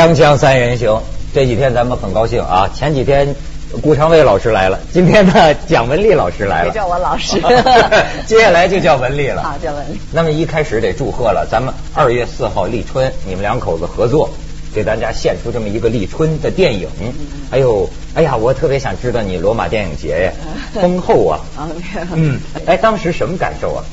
锵锵三人行，这几天咱们很高兴啊！前几天顾长卫老师来了，今天呢蒋雯丽老师来了。别叫我老师 接下来就叫文丽了。好，叫文丽。那么一开始得祝贺了，咱们二月四号立春，你们两口子合作，给大家献出这么一个立春的电影。哎呦，哎呀，我特别想知道你罗马电影节呀，丰厚啊。嗯，哎，当时什么感受啊？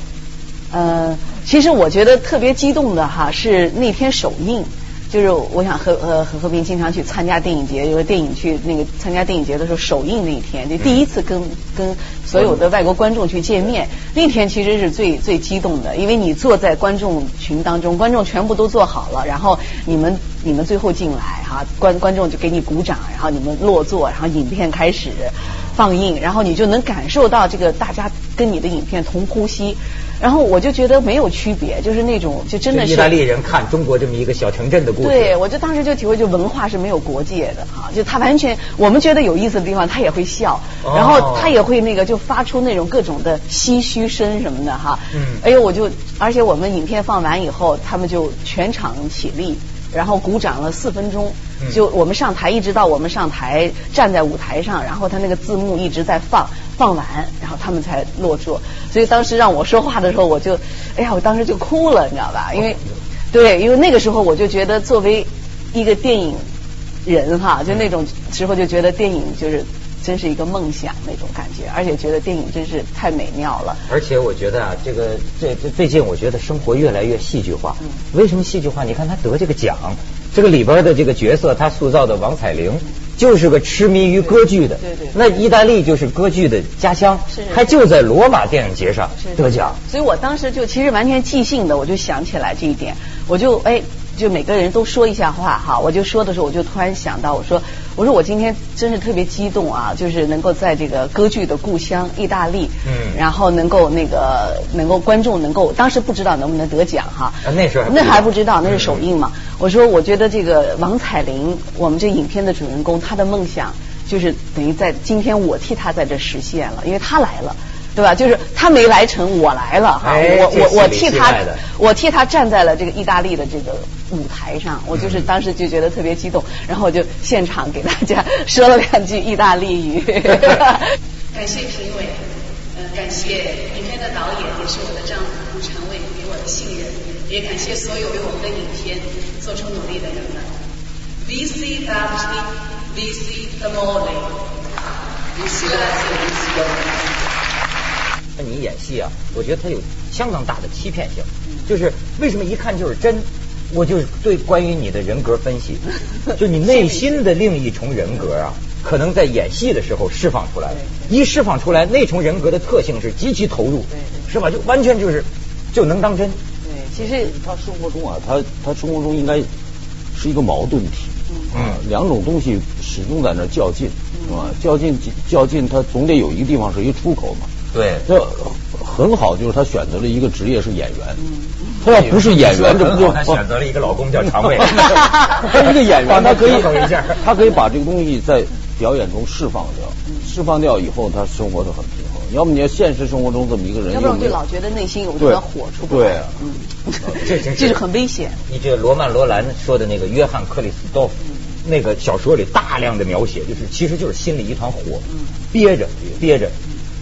呃，其实我觉得特别激动的哈是那天首映，就是我想和呃和和平经常去参加电影节，就是电影去那个参加电影节的时候首映那一天，就第一次跟跟所有的外国观众去见面，那天其实是最最激动的，因为你坐在观众群当中，观众全部都坐好了，然后你们你们最后进来哈，观观众就给你鼓掌，然后你们落座，然后影片开始放映，然后你就能感受到这个大家跟你的影片同呼吸。然后我就觉得没有区别，就是那种就真的是意大利人看中国这么一个小城镇的故事。对，我就当时就体会，就文化是没有国界的哈，就他完全我们觉得有意思的地方，他也会笑，哦然后他也会那个就发出那种各种的唏嘘声什么的哈。嗯哎呦，我就而且我们影片放完以后，他们就全场起立。然后鼓掌了四分钟，嗯就我们上台，一直到我们上台站在舞台上，然后他那个字幕一直在放，放完，然后他们才落座。所以当时让我说话的时候，我就，哎呀，我当时就哭了，你知道吧？因为，对，因为那个时候我就觉得作为一个电影人哈，就那种时候就觉得电影就是真是一个梦想那种感觉，而且觉得电影真是太美妙了。而且我觉得啊，这个这这最近我觉得生活越来越戏剧化。嗯为什么戏剧化？你看他得这个奖，这个里边的这个角色，他塑造的王彩玲就是个痴迷于歌剧的。对对对那意大利就是歌剧的家乡，是是他就在罗马电影节上得奖。所以我当时就其实完全即兴的，我就想起来这一点，我就哎，就每个人都说一下话哈，我就说的时候，我就突然想到，我说我说我今天真是特别激动啊，就是能够在这个歌剧的故乡意大利，嗯然后能够那个能够观众能够，当时不知道能不能得奖哈，啊那时候那还不知道，那是首映嘛。我说我觉得这个王彩玲，我们这影片的主人公，她的梦想就是等于在今天我替她在这实现了，因为她来了。对吧？就是他没来成，我来了哈，哎我我我替她戏外的，我替他站在了这个意大利的这个舞台上，我就是当时就觉得特别激动，然后我就现场给大家 说了两句意大利语。感谢评委，呃，感谢影片的导演，也是我的丈夫顾长卫给我的信任，也感谢所有为我们的影片做出努力的人们。Amore, Vici la televisione。那你演戏啊，我觉得它有相当大的欺骗性，就是为什么一看就是真？我就是对关于你的人格分析，就你内心的另一重人格啊，可能在演戏的时候释放出来了，一释放出来，那重人格的特性是极其投入是吧？就完全就是就能当真。对，其实他生活中啊，他他生活中应该是一个矛盾体，嗯啊，两种东西始终在那较劲，是吧？较劲较劲，他总得有一个地方是一个出口嘛。对这很好，就是他选择了一个职业是演员。他要不是演员，这不就他选择了一个老公叫常卫。他一个演员，他可以等一下他可以把这个东西在表演中释放掉，释放掉以后，他生活的很平衡。要么你要现实生活中这么一个人，要不然就老觉得内心有一对团火出不来。对啊嗯，这真是就是很危险。你这个罗曼·罗兰说的那个约翰·克里斯多夫，那个小说里大量的描写，就是其实就是心里一团火，憋着憋着。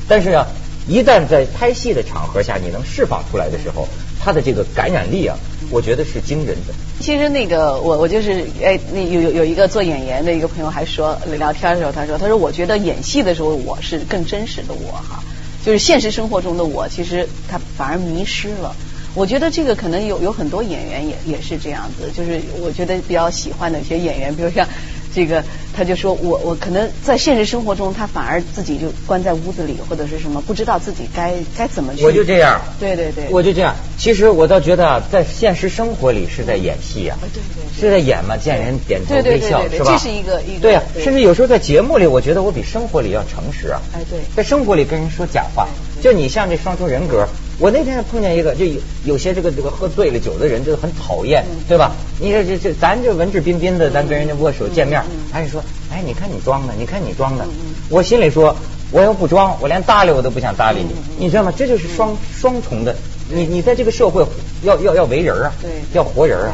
但是啊，一旦在拍戏的场合下，你能释放出来的时候，它的这个感染力啊，我觉得是惊人的。其实那个我我就是哎，那有有有一个做演员的一个朋友还说聊天的时候，他说他说我觉得演戏的时候我是更真实的我哈，就是现实生活中的我，其实他反而迷失了。我觉得这个可能有有很多演员也也是这样子，就是我觉得比较喜欢的一些演员，比如像这个，他就说我我可能在现实生活中，他反而自己就关在屋子里或者是什么，不知道自己该该怎么去。我就这样。对对对。我就这样。其实我倒觉得啊，在现实生活里是在演戏啊，对对对是在演嘛，见人点头微笑，是吧？这是一个一个对呀、对甚至有时候在节目里，我觉得我比生活里要诚实啊。哎对在生活里跟人说假话，就你像这双重人格。我那天碰见一个，就有有些这个这个喝醉了酒的人，就很讨厌，嗯对吧？你这这这，咱这文质彬彬的，咱跟人家握手见面，还是说，哎，你看你装的，你看你装的。我心里说，我要不装，我连搭理我都不想搭理嗯你，你知道吗？这就是双双重的，你你在这个社会要要要为人啊，对要活人啊。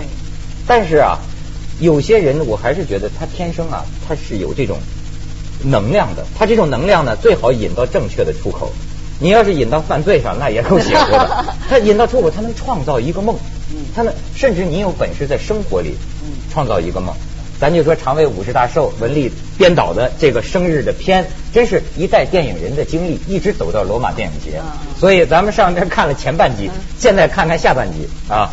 但是啊，有些人我还是觉得他天生啊，他是有这种能量的。他这种能量呢，最好引到正确的出口。你要是引到犯罪上，那也够邪乎的。他引到出口，他能创造一个梦。他能，甚至你有本事在生活里创造一个梦。咱就说常为五十大寿文丽编导的这个生日的片，真是一代电影人的经历，一直走到罗马电影节。所以咱们上边看了前半集，现在看看下半集啊。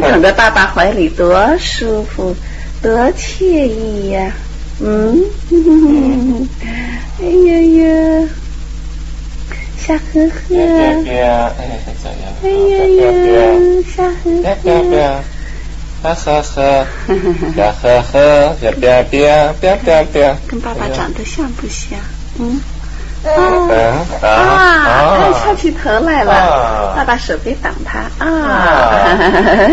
躺在爸爸怀里多舒服，多惬意呀！嗯，哎呀呀，小呵呵，哎呀呀，小呵呵，哈哈哈，小呵呵，小边边边边边，跟爸爸长得像不像？嗯。啊啊！他翘起头来了，爸爸手别挡他啊！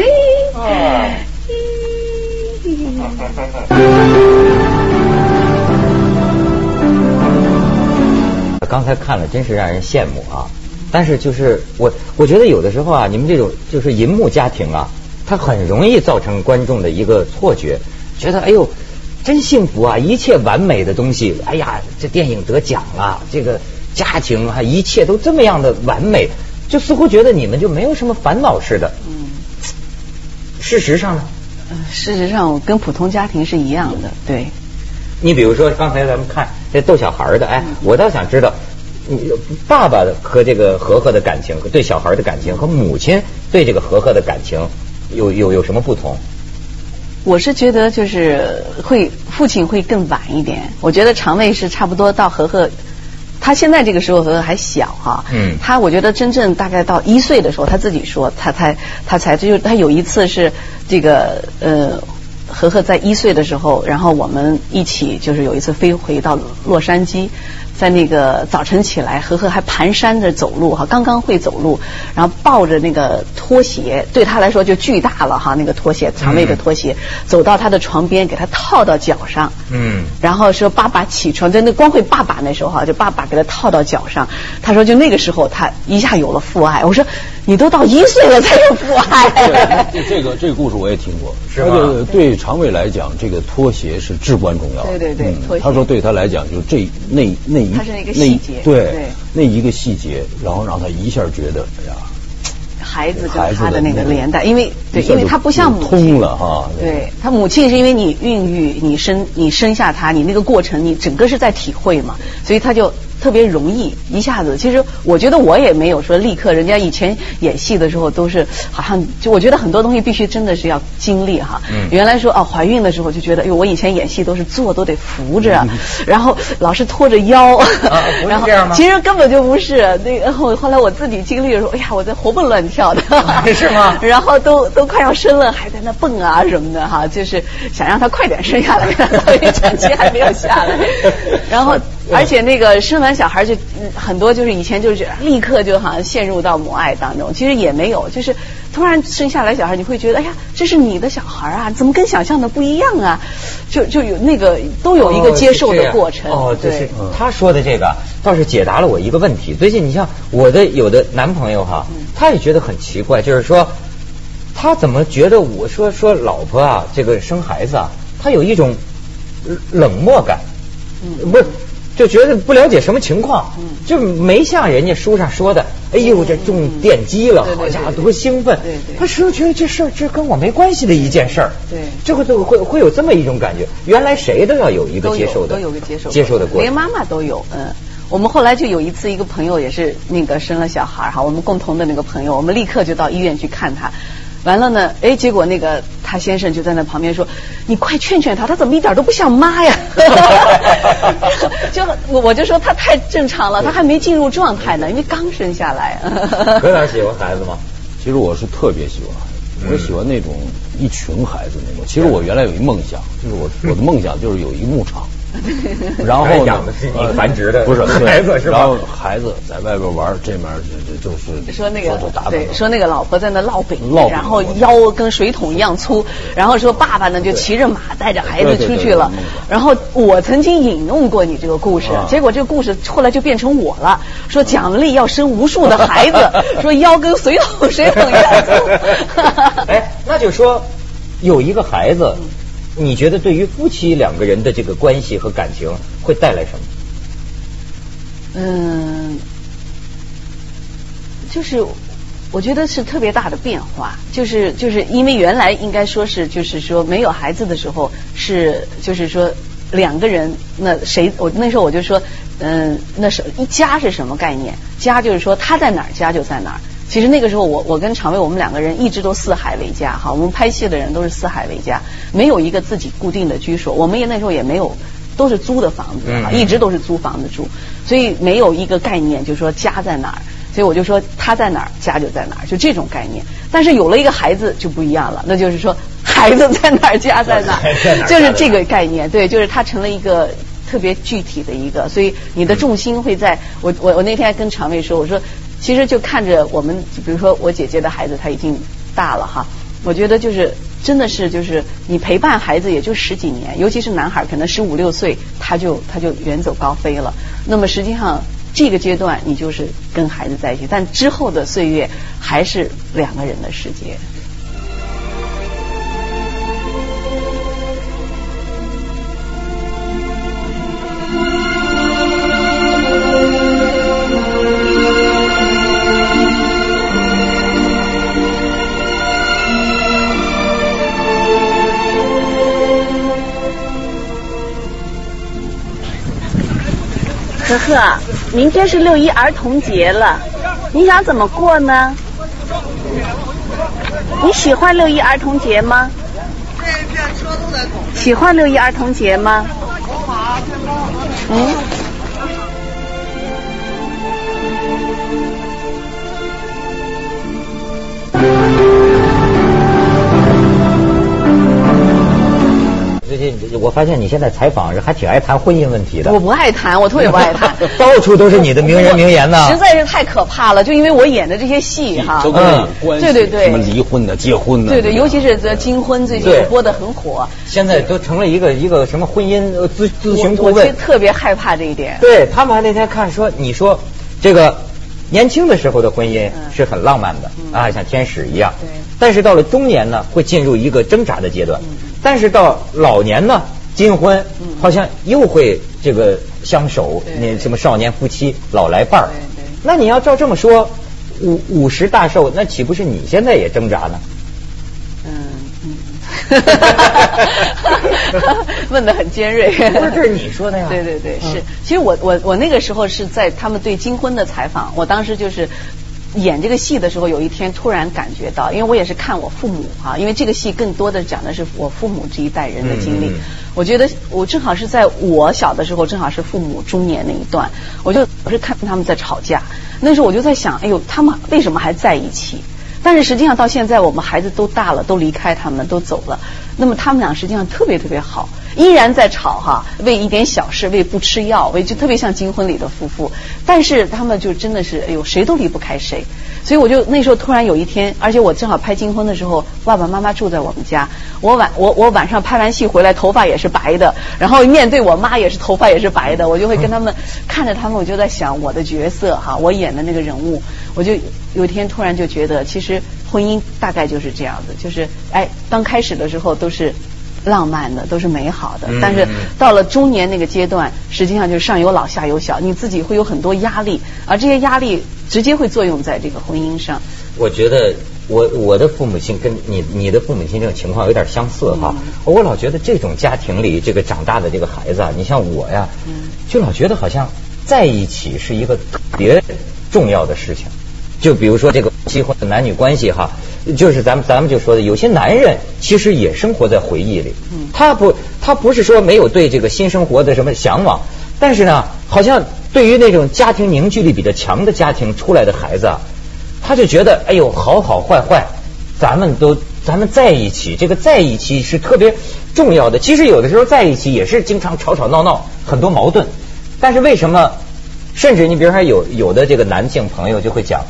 刚才看了，真是让人羡慕啊！但是就是我，我觉得有的时候啊，你们这种就是银幕家庭啊，它很容易造成观众的一个错觉，觉得哎呦。真幸福啊！一切完美的东西，哎呀，这电影得奖了，这个家庭啊，一切都这么样的完美，就似乎觉得你们就没有什么烦恼似的。嗯，事实上呢？事实上跟普通家庭是一样的。对。你比如说刚才咱们看这逗小孩的，哎，我倒想知道，爸爸和这个和和的感情，对小孩的感情，和母亲对这个和和的感情，有有有什么不同？我是觉得就是会父亲会更晚一点。我觉得肠胃是差不多到和和，他现在这个时候和和还小哈。嗯。他我觉得真正大概到一岁的时候，他自己说他才他才就他有一次是这个呃和和在一岁的时候，然后我们一起就是有一次飞回到洛杉矶。在那个早晨起来，和和还蹒跚着走路哈，刚刚会走路，然后抱着那个拖鞋，对他来说就巨大了哈，那个拖鞋，长卫的拖鞋，走到他的床边，给他套到脚上，嗯，然后说爸爸起床，就那光会爸爸那时候哈，就爸爸给他套到脚上，他说就那个时候他一下有了父爱，我说你都到一岁了才有父爱，对，这个这个故事我也听过，是吧？对长卫来讲，这个拖鞋是至关重要的，对对对，他说对他来讲，就这那那。它是那个细节，对，那一个细节，然后让他一下觉得，哎呀，孩子跟他的那个连带，因为对，因为他不像母亲，通了哈。对他母亲是因为你孕育，你生你生下他，你那个过程你整个是在体会嘛，所以他就特别容易一下子。其实我觉得我也没有说立刻，人家以前演戏的时候都是好像就我觉得很多东西必须真的是要经历哈。嗯原来说啊怀孕的时候就觉得，哎呦我以前演戏都是坐都得扶着，然后老是拖着腰，不是然后这样吗其实根本就不是。那个后后来我自己经历的时候，哎呀我在活蹦乱跳的，是吗然后都都快要生了，还在那蹦啊什么的哈，就是想让他快点生下来，因为产期还没有下来。然后，而且那个生完小孩就嗯很多就是以前就是立刻就好像陷入到母爱当中，其实也没有，就是突然生下来小孩，你会觉得哎呀，这是你的小孩啊，怎么跟想象的不一样啊？就就有那个都有一个接受的过程。哦，这对是他说的这个倒是解答了我一个问题。最近你像我的有的男朋友哈，嗯他也觉得很奇怪，就是说他怎么觉得我说说老婆啊，这个生孩子啊，他有一种冷漠感，嗯不是。就觉得不了解什么情况，就没像人家书上说的，哎呦这中电击了，好家伙多兴奋。他是觉得这事儿这跟我没关系的一件事儿，对这个都会会有这么一种感觉。原来谁都要有一个接受的，都有个接受接受的过程。连妈妈都有，嗯。我们后来就有一次，一个朋友也是那个生了小孩哈，我们共同的那个朋友，我们立刻就到医院去看他。完了呢，哎，结果那个他先生就在那旁边说：“你快劝劝他，他怎么一点都不像妈呀？” 就我我就说他太正常了，他还没进入状态呢，因为刚生下来。何老师喜欢孩子吗？其实我是特别喜欢，我喜欢那种一群孩子那种。其实我原来有一梦想，就是我我的梦想就是有一牧场，然后呢养的是繁殖的不是 孩子是吧然后孩子在外边玩，这面这这就是说那个对，说那个老婆在那烙饼，烙饼然后腰跟水桶一样粗，然后说爸爸呢就骑着马带着孩子出去了。然后我曾经引用过你这个故事啊，结果这个故事后来就变成我了，说奖励要生无数的孩子，说腰跟水桶水桶一样粗。哎，那就说有一个孩子，你觉得对于夫妻两个人的这个关系和感情会带来什么？嗯，就是我觉得是特别大的变化，就是就是因为原来应该说是就是说没有孩子的时候是就是说两个人那谁我那时候我就说嗯那是一家是什么概念？家就是说他在哪儿家就在哪儿。其实那个时候我我跟常卫我们两个人一直都四海为家哈，我们拍戏的人都是四海为家，没有一个自己固定的居所，我们也那时候也没有都是租的房子哈，嗯一直都是租房子住，所以没有一个概念，就是说家在哪儿。所以我就说他在哪儿，家就在哪儿，就这种概念。但是有了一个孩子就不一样了，那就是说孩子在哪儿，家在哪儿 儿，就是这个概念。对，就是他成了一个特别具体的一个，所以你的重心会在我我我那天还跟常卫说，我说其实就看着我们，比如说我姐姐的孩子他已经大了哈，我觉得就是真的是就是你陪伴孩子也就十几年，尤其是男孩可能十五六岁他就他就远走高飞了。那么实际上这个阶段你就是跟孩子在一起，但之后的岁月还是两个人的世界。呵呵，明天是六一儿童节了，你想怎么过呢？你喜欢六一儿童节吗？喜欢六一儿童节吗？嗯。最近我发现你现在采访还挺爱谈婚姻问题的。我不爱谈，我特别不爱谈 到处都是你的名人名言呢。实在是太可怕了，就因为我演的这些戏哈，都跟你有关系，对对对什么离婚的、结婚的，对对，尤其是这金婚最近对播的很火，现在都成了一个一个什么婚姻呃咨咨询顾问我我其实。特别害怕这一点。对他们还那天看说，你说这个年轻的时候的婚姻嗯是很浪漫的、啊，像天使一样。对但是到了中年呢，会进入一个挣扎的阶段。但是到老年呢，金婚嗯好像又会这个相守，对那什么少年夫妻老来伴儿。那你要照这么说，五五十大寿，那岂不是你现在也挣扎呢？嗯嗯，问的很尖锐。不是这是你说的呀对对对，是。其实我我我那个时候是在他们对金婚的采访，我当时就是。演这个戏的时候，有一天突然感觉到，因为我也是看我父母啊，因为这个戏更多的讲的是我父母这一代人的经历。嗯嗯我觉得我正好是在我小的时候，正好是父母中年那一段，我就我是看他们在吵架，那时候我就在想，哎呦，他们为什么还在一起？但是实际上到现在，我们孩子都大了，都离开他们，都走了。那么他们俩实际上特别特别好，依然在吵哈，为一点小事，为不吃药，为就特别像金婚里的夫妇。但是他们就真的是，哎呦，谁都离不开谁。所以我就那时候突然有一天，而且我正好拍金婚的时候，爸爸妈妈住在我们家，我晚我我晚上拍完戏回来，头发也是白的，然后面对我妈也是头发也是白的，我就会跟他们看着他们，我就在想我的角色哈，我演的那个人物，我就有一天突然就觉得，其实婚姻大概就是这样子，就是哎，刚开始的时候都是。浪漫的都是美好的，嗯但是到了中年那个阶段，实际上就是上有老下有小，你自己会有很多压力，而这些压力直接会作用在这个婚姻上。我觉得我我的父母亲跟你你的父母亲这种情况有点相似哈。嗯我老觉得这种家庭里这个长大的这个孩子啊，你像我呀，嗯就老觉得好像在一起是一个特别重要的事情。就比如说这个结婚的男女关系哈，就是咱们咱们就说的，有些男人其实也生活在回忆里，他不他不是说没有对这个新生活的什么向往，但是呢，好像对于那种家庭凝聚力比较强的家庭出来的孩子啊，他就觉得哎呦好好坏坏，咱们都咱们在一起，这个在一起是特别重要的。其实有的时候在一起也是经常吵吵闹闹，很多矛盾，但是为什么？甚至你比如说有有的这个男性朋友就会讲，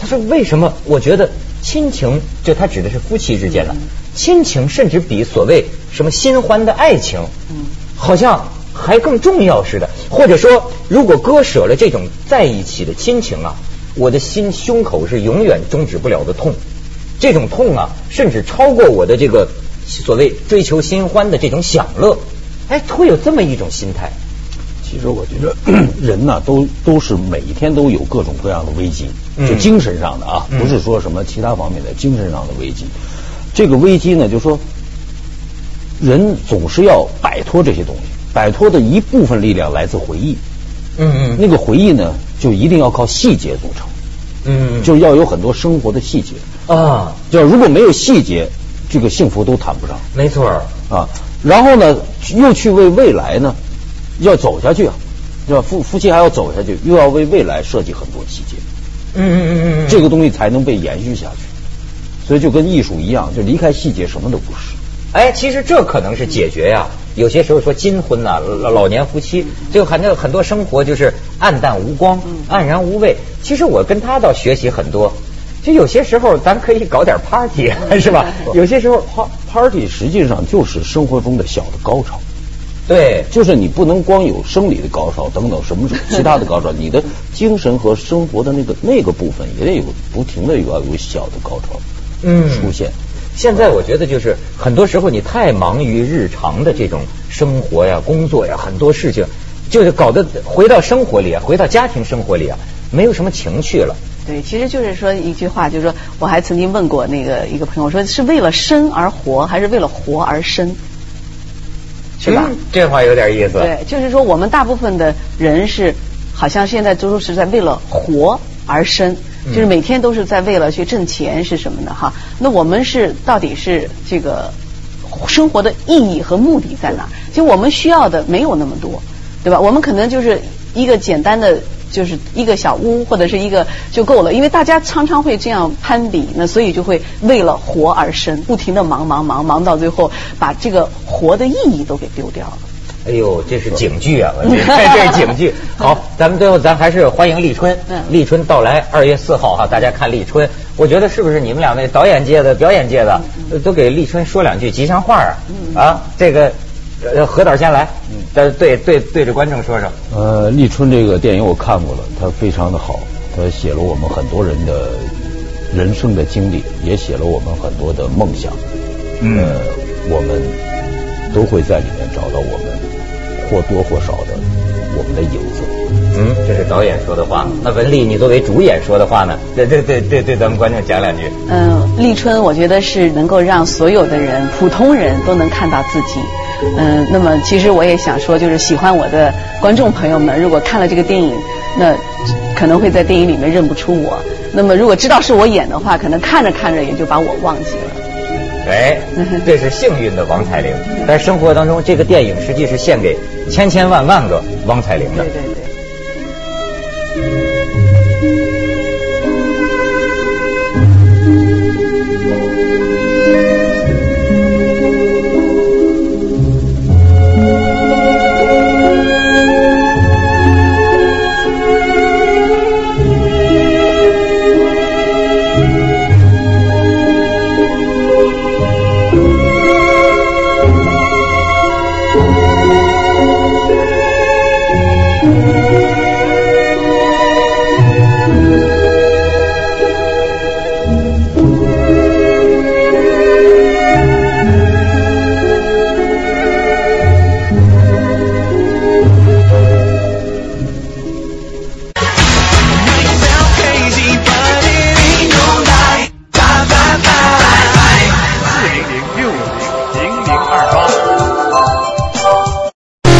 他说为什么我觉得亲情，就他指的是夫妻之间的亲情，甚至比所谓什么新欢的爱情，嗯好像还更重要似的。或者说，如果割舍了这种在一起的亲情啊，我的心胸口是永远终止不了的痛。这种痛啊，甚至超过我的这个所谓追求新欢的这种享乐。哎，会有这么一种心态。其实我觉得 人呐、都都是每一天都有各种各样的危机，嗯就精神上的啊，嗯不是说什么其他方面的精神上的危机。这个危机呢，就说人总是要摆脱这些东西，摆脱的一部分力量来自回忆。嗯嗯那个回忆呢，就一定要靠细节组成，嗯就是要有很多生活的细节。啊，就如果没有细节，这个幸福都谈不上没错。啊。然后呢，又去为未来呢，要走下去啊，对吧？夫夫妻还要走下去，又要为未来设计很多细节，嗯嗯嗯嗯，这个东西才能被延续下去。所以就跟艺术一样，就离开细节什么都不是。哎，其实这可能是解决呀、有些时候说金婚呐、老老年夫妻，就很多很多生活就是暗淡无光、黯然无味。其实我跟他倒学习很多。就有些时候咱可以搞点 party，是吧？有些时候 Pa- Party 实际上就是生活中的小的高潮，对，就是你不能光有生理的高潮等等什么其他的高潮，你的精神和生活的那个那个部分也得有不停的有要有小的高潮嗯出现。现在我觉得就是很多时候你太忙于日常的这种生活呀、工作呀，很多事情就是搞得回到生活里啊，回到家庭生活里啊，没有什么情趣了。对，其实就是说一句话，就是说我还曾经问过那个一个朋友，说是为了生而活，还是为了活而生？是吧？嗯这话有点意思。对，就是说我们大部分的人是好像现在都是在为了活而生，嗯就是每天都是在为了去挣钱是什么的哈。那我们是到底是这个生活的意义和目的在哪儿？其实我们需要的没有那么多，对吧？我们可能就是一个简单的。就是一个小屋或者是一个就够了，因为大家常常会这样攀比，那所以就会为了活而生，不停的忙忙忙忙到最后，把这个活的意义都给丢掉了。哎呦，这是警句啊！我这这是警句。好，咱们最后咱还是欢迎立春。嗯立春到来，二月四号哈，大家看立春。我觉得是不是你们两位导演界的、表演界的，呃都给立春说两句吉祥话啊？啊，这个呃何导先来，呃对对对着观众说说。呃，立春这个电影我看过了，它非常的好，它写了我们很多人的人生的经历，也写了我们很多的梦想。嗯呃，我们都会在里面找到我们或多或少的我们的影子。嗯，这是导演说的话。那文丽，你作为主演说的话呢？对对对对对，咱们观众讲两句。嗯，立春，我觉得是能够让所有的人，普通人都能看到自己。嗯，那么其实我也想说，就是喜欢我的观众朋友们，如果看了这个电影，那可能会在电影里面认不出我。那么如果知道是我演的话，可能看着看着也就把我忘记了。哎，这是幸运的王彩玲。在生活当中，这个电影实际是献给千千万万个王彩玲的。对对对。